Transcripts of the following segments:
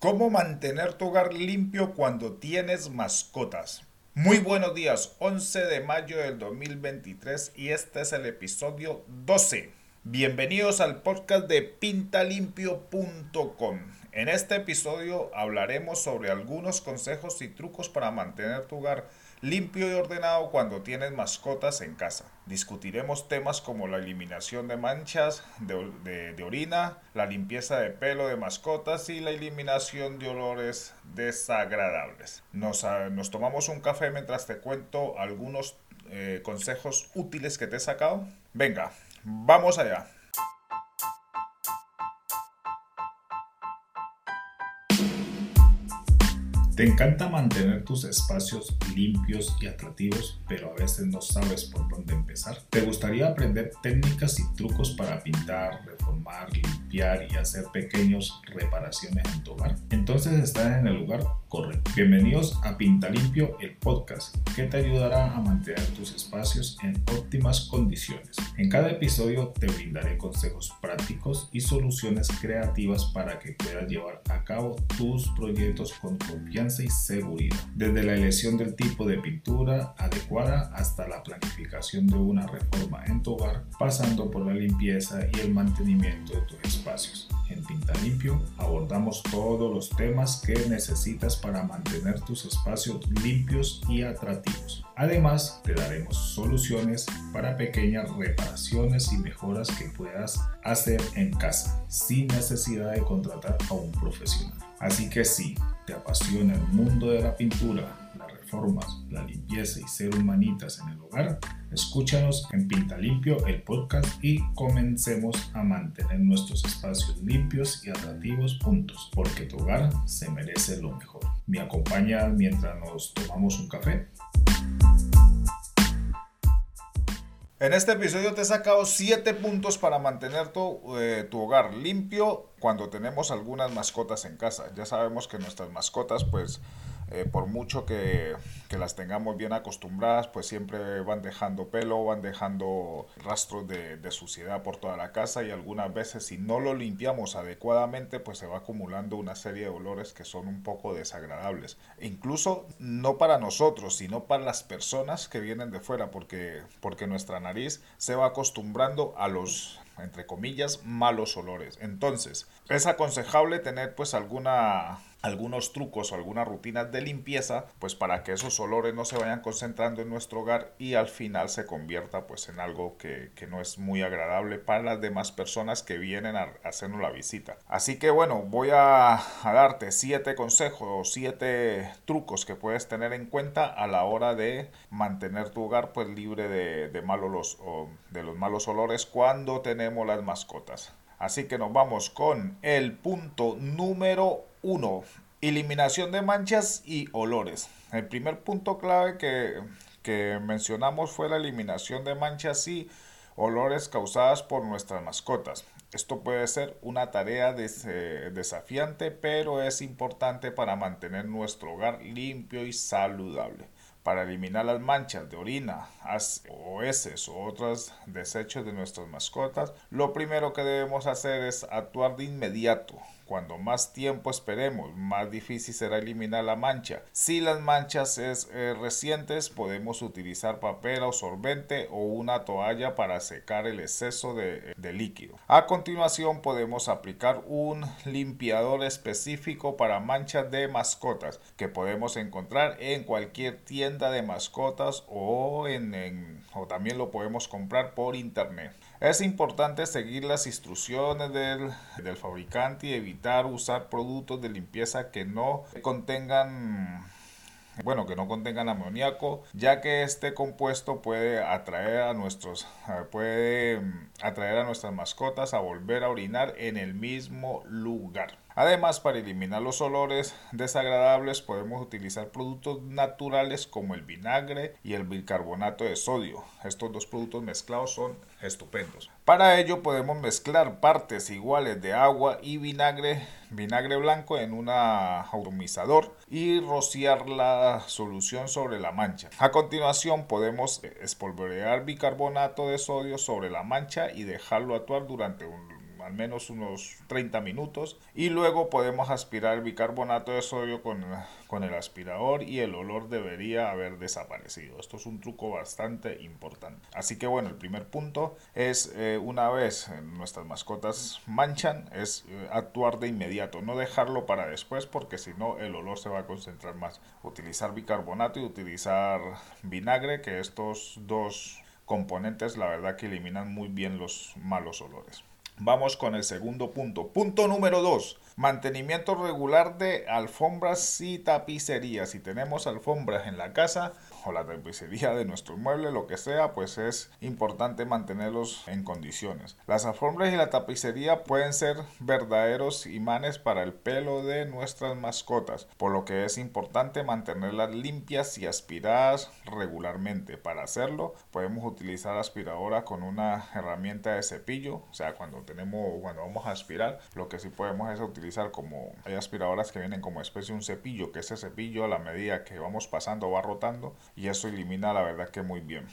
¿Cómo mantener tu hogar limpio cuando tienes mascotas? Muy buenos días, 11 de mayo del 2023 y este es el episodio 12. Bienvenidos al podcast de pintalimpio.com. En este episodio hablaremos sobre algunos consejos y trucos para mantener tu hogar limpio y ordenado cuando tienes mascotas en casa. Discutiremos temas como la eliminación de manchas de, orina, la limpieza de pelo de mascotas y la eliminación de olores desagradables. Nos, ah, tomamos un café mientras te cuento algunos eh, consejos útiles que te he sacado. Venga, vamos allá. Te encanta mantener tus espacios limpios y atractivos, pero a veces no sabes por dónde empezar. ¿Te gustaría aprender técnicas y trucos para pintar, reformar, limpiar y hacer pequeñas reparaciones en tu hogar? Entonces estás en el lugar correcto. Bienvenidos a Pinta Limpio, el podcast que te ayudará a mantener tus espacios en óptimas condiciones. En cada episodio te brindaré consejos prácticos y soluciones creativas para que puedas llevar a cabo tus proyectos con confianza y seguridad. Desde la elección del tipo de pintura adecuada hasta la planificación de una reforma en tu hogar, pasando por la limpieza y el mantenimiento de tus espacios. En Pinta Limpio abordamos todos los temas que necesitas para mantener tus espacios limpios y atractivos. Además, te daremos soluciones para pequeñas reparaciones y mejoras que puedas hacer en casa sin necesidad de contratar a un profesional. Así que si apasiona el mundo de la pintura, las reformas, la limpieza y ser humanitas en el hogar, escúchanos en Pinta Limpio el podcast y comencemos a mantener nuestros espacios limpios y atractivos juntos, porque tu hogar se merece lo mejor. ¿Me acompaña mientras nos tomamos un café? En este episodio te he sacado 7 puntos para mantener tu, eh, tu, hogar limpio cuando tenemos algunas mascotas en casa. Ya sabemos que nuestras mascotas pues eh, por mucho que, las tengamos bien acostumbradas, pues siempre van dejando pelo, van dejando rastros de, suciedad por toda la casa y algunas veces si no lo limpiamos adecuadamente, pues se va acumulando una serie de olores que son un poco desagradables. incluso no para nosotros, sino para las personas que vienen de fuera, porque, porque nuestra nariz se va acostumbrando a los entre comillas, malos olores. Entonces, es aconsejable tener pues alguna algunos trucos o algunas rutinas de limpieza pues para que esos olores no se vayan concentrando en nuestro hogar y al final se convierta pues en algo que, no es muy agradable para las demás personas que vienen a hacernos la visita. Así que bueno voy a, darte siete consejos o siete trucos que puedes tener en cuenta a la hora de mantener tu hogar pues libre de, de malos o de los malos olores cuando tenemos las mascotas. Así que nos vamos con el punto número uno. Eliminación de manchas y olores. El primer punto clave que, mencionamos fue la eliminación de manchas y olores causadas por nuestras mascotas. Esto puede ser una tarea desafiante, pero es importante para mantener nuestro hogar limpio y saludable para eliminar las manchas de orina o heces o otros desechos de nuestras mascotas, lo primero que debemos hacer es actuar de inmediato cuando más tiempo esperemos, más difícil será eliminar la mancha. Si las manchas es eh, recientes, podemos utilizar papel absorbente o una toalla para secar el exceso de, de líquido. A continuación podemos aplicar un limpiador específico para manchas de mascotas que podemos encontrar en cualquier tienda de mascotas o, en, o también lo podemos comprar por internet. Es importante seguir las instrucciones del, fabricante y evitar usar productos de limpieza que no contengan bueno, que no contengan amoníaco, ya que este compuesto puede atraer a nuestros puede atraer a nuestras mascotas a volver a orinar en el mismo lugar. Además, para eliminar los olores desagradables podemos utilizar productos naturales como el vinagre y el bicarbonato de sodio. Estos dos productos mezclados son estupendos. Para ello podemos mezclar partes iguales de agua y vinagre, vinagre blanco en un atomizador y rociar la solución sobre la mancha. A continuación podemos espolvorear bicarbonato de sodio sobre la mancha y dejarlo actuar durante un al menos unos 30 minutos y luego podemos aspirar el bicarbonato de sodio con, con el aspirador y el olor debería haber desaparecido. Esto es un truco bastante importante. Así que bueno, el primer punto es eh, una vez nuestras mascotas manchan, es eh, actuar de inmediato, no dejarlo para después porque si no el olor se va a concentrar más. Utilizar bicarbonato y utilizar vinagre, que estos dos componentes la verdad que eliminan muy bien los malos olores. Vamos con el segundo punto. Punto número 2. Mantenimiento regular de alfombras y tapicerías. Si tenemos alfombras en la casa o la tapicería de nuestro mueble, lo que sea, pues es importante mantenerlos en condiciones. Las alfombras y la tapicería pueden ser verdaderos imanes para el pelo de nuestras mascotas, por lo que es importante mantenerlas limpias y aspiradas regularmente. Para hacerlo, podemos utilizar aspiradora con una herramienta de cepillo, o sea, cuando tenemos cuando vamos a aspirar, lo que sí podemos es utilizar como hay aspiradoras que vienen como especie un cepillo, que ese cepillo a la medida que vamos pasando va rotando y eso elimina la verdad que muy bien.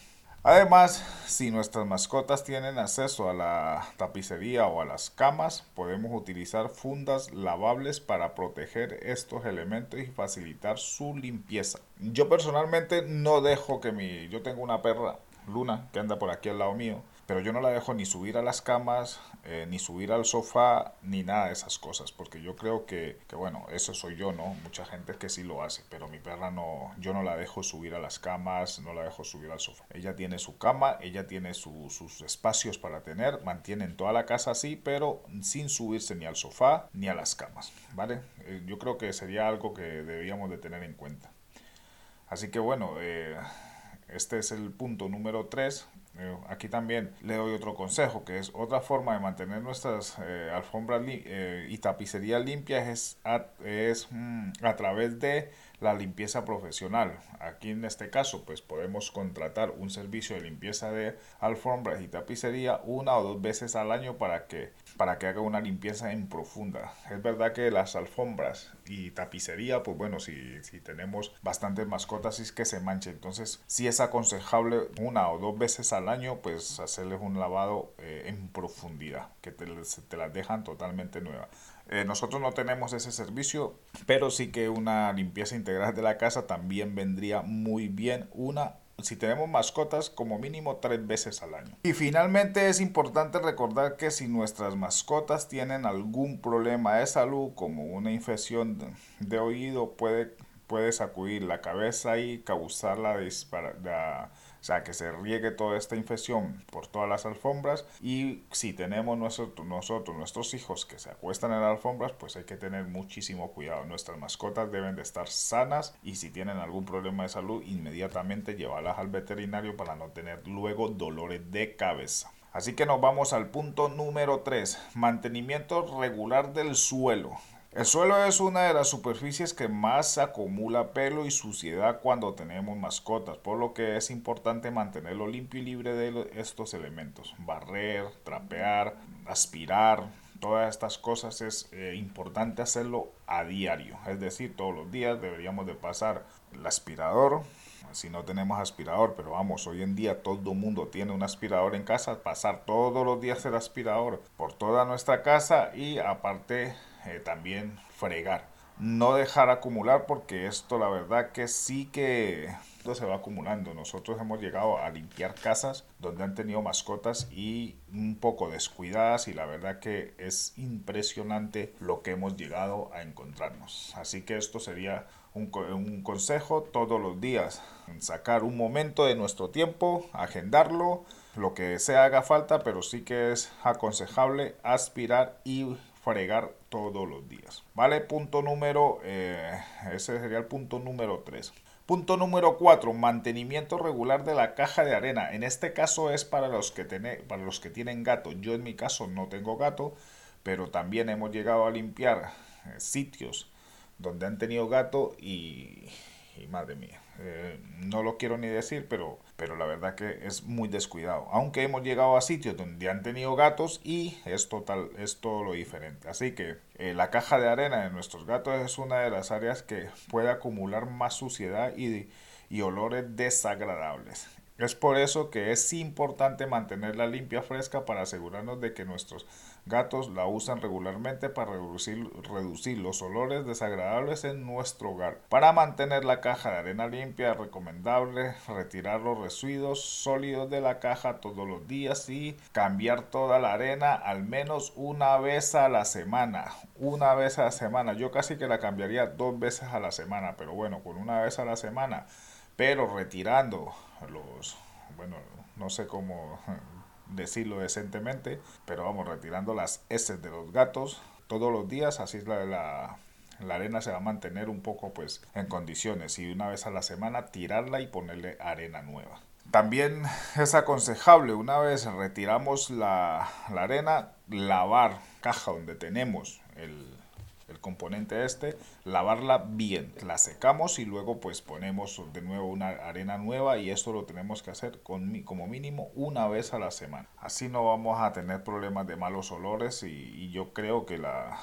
Además, si nuestras mascotas tienen acceso a la tapicería o a las camas, podemos utilizar fundas lavables para proteger estos elementos y facilitar su limpieza. Yo personalmente no dejo que mi... Yo tengo una perra, Luna, que anda por aquí al lado mío pero yo no la dejo ni subir a las camas, eh, ni subir al sofá, ni nada de esas cosas, porque yo creo que, que, bueno, eso soy yo, ¿no? Mucha gente que sí lo hace, pero mi perra no, yo no la dejo subir a las camas, no la dejo subir al sofá. Ella tiene su cama, ella tiene sus espacios para tener, mantienen toda la casa así, pero sin subirse ni al sofá ni a las camas, ¿vale? Eh, yo creo que sería algo que deberíamos de tener en cuenta. Así que bueno, eh, este es el punto número 3 aquí también le doy otro consejo, que es otra forma de mantener nuestras eh, alfombras eh, y tapicerías limpias es, es mm, a través de la limpieza profesional. Aquí en este caso, pues podemos contratar un servicio de limpieza de alfombras y tapicería una o dos veces al año para que, para que haga una limpieza en profunda. Es verdad que las alfombras y tapicería, pues bueno, si, si tenemos bastantes mascotas es que se manche. Entonces, si es aconsejable una o dos veces al año, pues hacerles un lavado eh, en profundidad, que te, te las dejan totalmente nuevas. Eh, nosotros no tenemos ese servicio, pero sí que una limpieza integral de la casa también vendría muy bien. Una si tenemos mascotas como mínimo tres veces al año. Y finalmente es importante recordar que si nuestras mascotas tienen algún problema de salud como una infección de, oído puede, puede sacudir la cabeza y causar la, la o sea, que se riegue toda esta infección por todas las alfombras y si tenemos nosotros, nuestros hijos que se acuestan en las alfombras, pues hay que tener muchísimo cuidado. Nuestras mascotas deben de estar sanas y si tienen algún problema de salud, inmediatamente llevarlas al veterinario para no tener luego dolores de cabeza. Así que nos vamos al punto número 3, mantenimiento regular del suelo. El suelo es una de las superficies que más acumula pelo y suciedad cuando tenemos mascotas, por lo que es importante mantenerlo limpio y libre de estos elementos. Barrer, trapear, aspirar, todas estas cosas es eh, importante hacerlo a diario, es decir, todos los días deberíamos de pasar el aspirador, si no tenemos aspirador, pero vamos, hoy en día todo el mundo tiene un aspirador en casa, pasar todos los días el aspirador por toda nuestra casa y aparte eh, también fregar. No dejar acumular porque esto la verdad que sí que se va acumulando. Nosotros hemos llegado a limpiar casas donde han tenido mascotas y un poco descuidadas y la verdad que es impresionante lo que hemos llegado a encontrarnos. Así que esto sería un, un consejo todos los días. Sacar un momento de nuestro tiempo, agendarlo, lo que se haga falta, pero sí que es aconsejable aspirar y fregar todos los días. ¿Vale? Punto número, eh, ese sería el punto número 3. Punto número 4, mantenimiento regular de la caja de arena. En este caso es para los que, para los que tienen gato. Yo en mi caso no tengo gato, pero también hemos llegado a limpiar eh, sitios donde han tenido gato y, y madre mía, eh, no lo quiero ni decir, pero, pero la verdad que es muy descuidado. Aunque hemos llegado a sitios donde han tenido gatos y es, total, es todo lo diferente. Así que eh, la caja de arena de nuestros gatos es una de las áreas que puede acumular más suciedad y, y olores desagradables. Es por eso que es importante mantenerla limpia fresca para asegurarnos de que nuestros gatos la usan regularmente para reducir, reducir los olores desagradables en nuestro hogar. Para mantener la caja de arena limpia es recomendable retirar los residuos sólidos de la caja todos los días y cambiar toda la arena al menos una vez a la semana. Una vez a la semana. Yo casi que la cambiaría dos veces a la semana, pero bueno, con una vez a la semana pero retirando los, bueno, no sé cómo decirlo decentemente, pero vamos, retirando las heces de los gatos todos los días, así la, la, la arena se va a mantener un poco pues en condiciones y una vez a la semana tirarla y ponerle arena nueva. También es aconsejable una vez retiramos la, la arena lavar caja donde tenemos el, el componente este, lavarla bien, la secamos y luego pues ponemos de nuevo una arena nueva y esto lo tenemos que hacer con, como mínimo una vez a la semana. Así no vamos a tener problemas de malos olores y yo creo que la,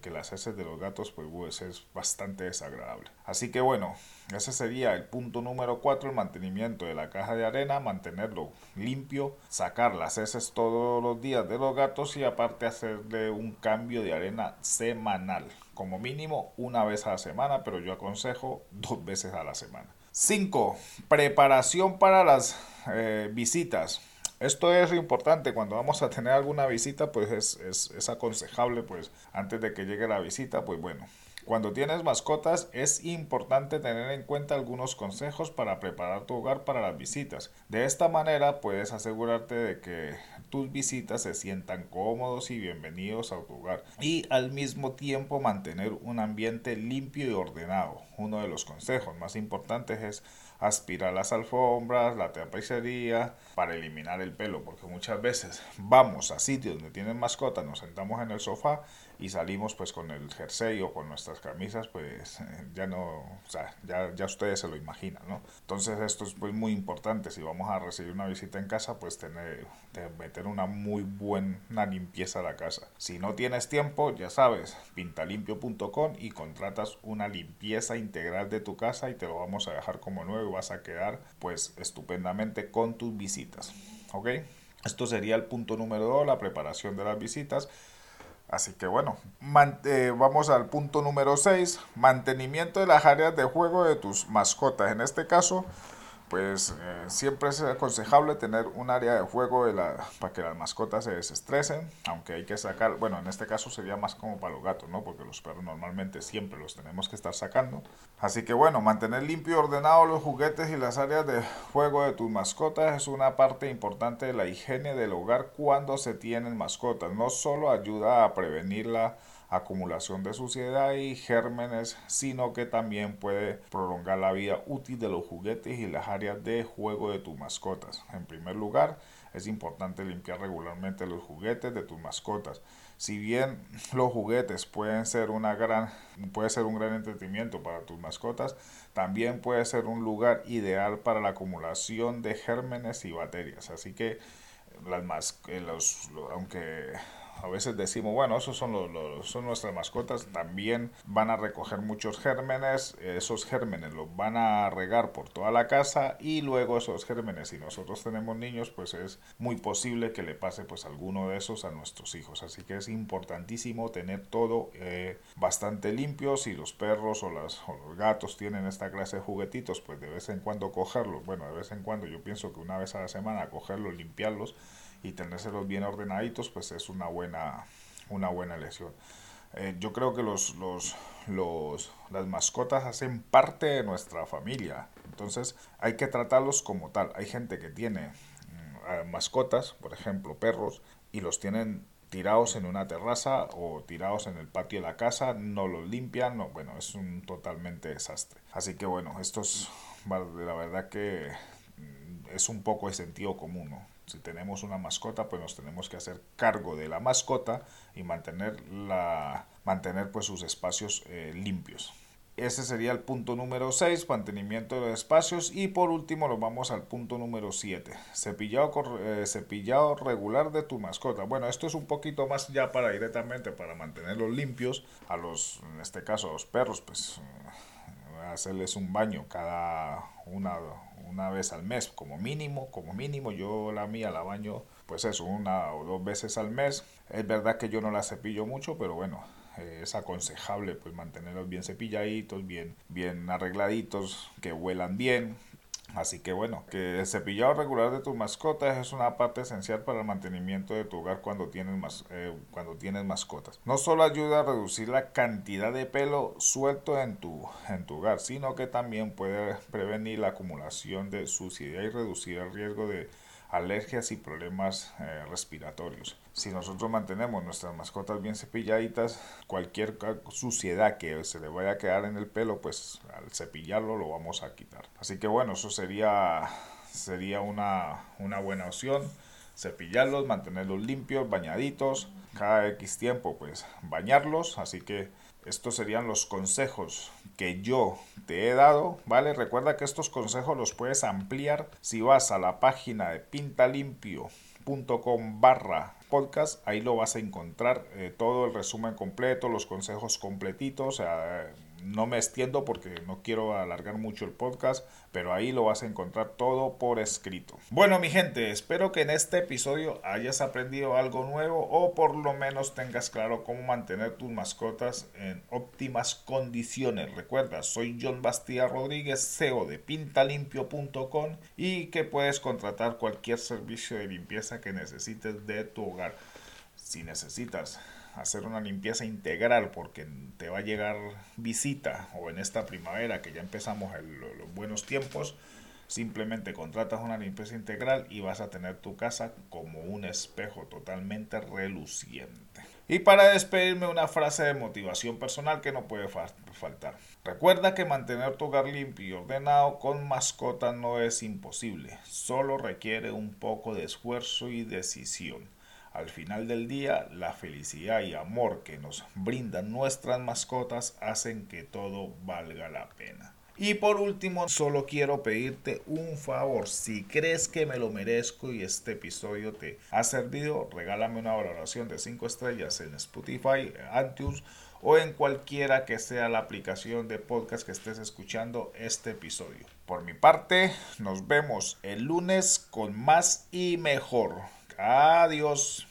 que, las heces de los gatos pues, pues, es bastante desagradable. Así que bueno, ese sería el punto número 4, el mantenimiento de la caja de arena, mantenerlo limpio, sacar las heces todos los días de los gatos y aparte hacerle un cambio de arena semanal, como mínimo una vez a la semana, pero yo aconsejo dos veces a la semana. 5. Preparación para las eh, visitas. Esto es importante cuando vamos a tener alguna visita, pues es, es, es, aconsejable, pues antes de que llegue la visita, pues bueno. Cuando tienes mascotas es importante tener en cuenta algunos consejos para preparar tu hogar para las visitas. De esta manera puedes asegurarte de que tus visitas se sientan cómodos y bienvenidos a tu hogar y al mismo tiempo mantener un ambiente limpio y ordenado. Uno de los consejos más importantes es aspirar las alfombras, la tapicería, para eliminar el pelo, porque muchas veces vamos a sitios donde tienen mascotas, nos sentamos en el sofá y salimos pues con el jersey o con nuestras camisas, pues ya no, o sea, ya, ya ustedes se lo imaginan, ¿no? Entonces esto es pues muy importante, si vamos a recibir una visita en casa, pues tener, meter una muy buena limpieza a la casa. Si no tienes tiempo, ya sabes, pintalimpio.com y contratas una limpieza integral de tu casa y te lo vamos a dejar como nuevo y vas a quedar pues estupendamente con tus visitas, ¿ok? Esto sería el punto número 2, la preparación de las visitas. Así que bueno, eh, vamos al punto número 6, mantenimiento de las áreas de juego de tus mascotas. En este caso, pues eh, siempre es aconsejable tener un área de juego de la, para que las mascotas se desestresen, aunque hay que sacar, bueno, en este caso sería más como para los gatos, ¿no? Porque los perros normalmente siempre los tenemos que estar sacando. Así que bueno, mantener limpio y ordenado los juguetes y las áreas de juego de tus mascotas es una parte importante de la higiene del hogar cuando se tienen mascotas. No solo ayuda a prevenir la acumulación de suciedad y gérmenes, sino que también puede prolongar la vida útil de los juguetes y las áreas de juego de tus mascotas. En primer lugar, es importante limpiar regularmente los juguetes de tus mascotas. Si bien los juguetes pueden ser una gran puede ser un gran entretenimiento para tus mascotas, también puede ser un lugar ideal para la acumulación de gérmenes y bacterias. Así que las más, los, aunque a veces decimos, bueno, esos son, los, son nuestras mascotas, también van a recoger muchos gérmenes, esos gérmenes los van a regar por toda la casa y luego esos gérmenes, si nosotros tenemos niños, pues es muy posible que le pase pues alguno de esos a nuestros hijos. Así que es importantísimo tener todo eh, bastante limpio. Si los perros o, las, o los gatos tienen esta clase de juguetitos, pues de vez en cuando cogerlos. Bueno, de vez en cuando yo pienso que una vez a la semana cogerlos, limpiarlos y tenérselos bien ordenaditos, pues es una buena, una buena elección. Eh, yo creo que los, los, los, las mascotas hacen parte de nuestra familia, entonces hay que tratarlos como tal. Hay gente que tiene mm, mascotas, por ejemplo perros, y los tienen tirados en una terraza o tirados en el patio de la casa, no los limpian, no, bueno, es un totalmente desastre. Así que bueno, esto es la verdad que mm, es un poco de sentido común, ¿no? Si tenemos una mascota, pues nos tenemos que hacer cargo de la mascota y mantener, la, mantener pues sus espacios eh, limpios. Ese sería el punto número 6, mantenimiento de los espacios. Y por último nos vamos al punto número 7, cepillado, eh, cepillado regular de tu mascota. Bueno, esto es un poquito más ya para directamente para mantenerlos limpios. A los, en este caso a los perros, pues hacerles un baño cada una, una vez al mes como mínimo, como mínimo yo la mía la baño pues eso, una o dos veces al mes. Es verdad que yo no la cepillo mucho, pero bueno, eh, es aconsejable pues mantenerlos bien cepilladitos, bien, bien arregladitos, que huelan bien. Así que bueno, que el cepillado regular de tus mascotas es una parte esencial para el mantenimiento de tu hogar cuando tienes, mas, eh, cuando tienes mascotas. No solo ayuda a reducir la cantidad de pelo suelto en tu, en tu hogar, sino que también puede prevenir la acumulación de suciedad y reducir el riesgo de alergias y problemas eh, respiratorios. Si nosotros mantenemos nuestras mascotas bien cepilladitas, cualquier suciedad que se le vaya a quedar en el pelo, pues al cepillarlo lo vamos a quitar. Así que bueno, eso sería, sería una, una buena opción. Cepillarlos, mantenerlos limpios, bañaditos. Cada X tiempo, pues bañarlos. Así que estos serían los consejos que yo te he dado, ¿vale? Recuerda que estos consejos los puedes ampliar si vas a la página de pintalimpio.com barra podcast, ahí lo vas a encontrar eh, todo el resumen completo, los consejos completitos, sea, no me extiendo porque no quiero alargar mucho el podcast, pero ahí lo vas a encontrar todo por escrito. Bueno, mi gente, espero que en este episodio hayas aprendido algo nuevo o por lo menos tengas claro cómo mantener tus mascotas en óptimas condiciones. Recuerda, soy John Bastía Rodríguez, CEO de pintalimpio.com y que puedes contratar cualquier servicio de limpieza que necesites de tu hogar. Si necesitas hacer una limpieza integral porque te va a llegar visita o en esta primavera que ya empezamos los buenos tiempos, simplemente contratas una limpieza integral y vas a tener tu casa como un espejo totalmente reluciente. Y para despedirme una frase de motivación personal que no puede faltar. Recuerda que mantener tu hogar limpio y ordenado con mascotas no es imposible, solo requiere un poco de esfuerzo y decisión. Al final del día, la felicidad y amor que nos brindan nuestras mascotas hacen que todo valga la pena. Y por último, solo quiero pedirte un favor. Si crees que me lo merezco y este episodio te ha servido, regálame una valoración de 5 estrellas en Spotify, iTunes o en cualquiera que sea la aplicación de podcast que estés escuchando este episodio. Por mi parte, nos vemos el lunes con más y mejor. Adiós.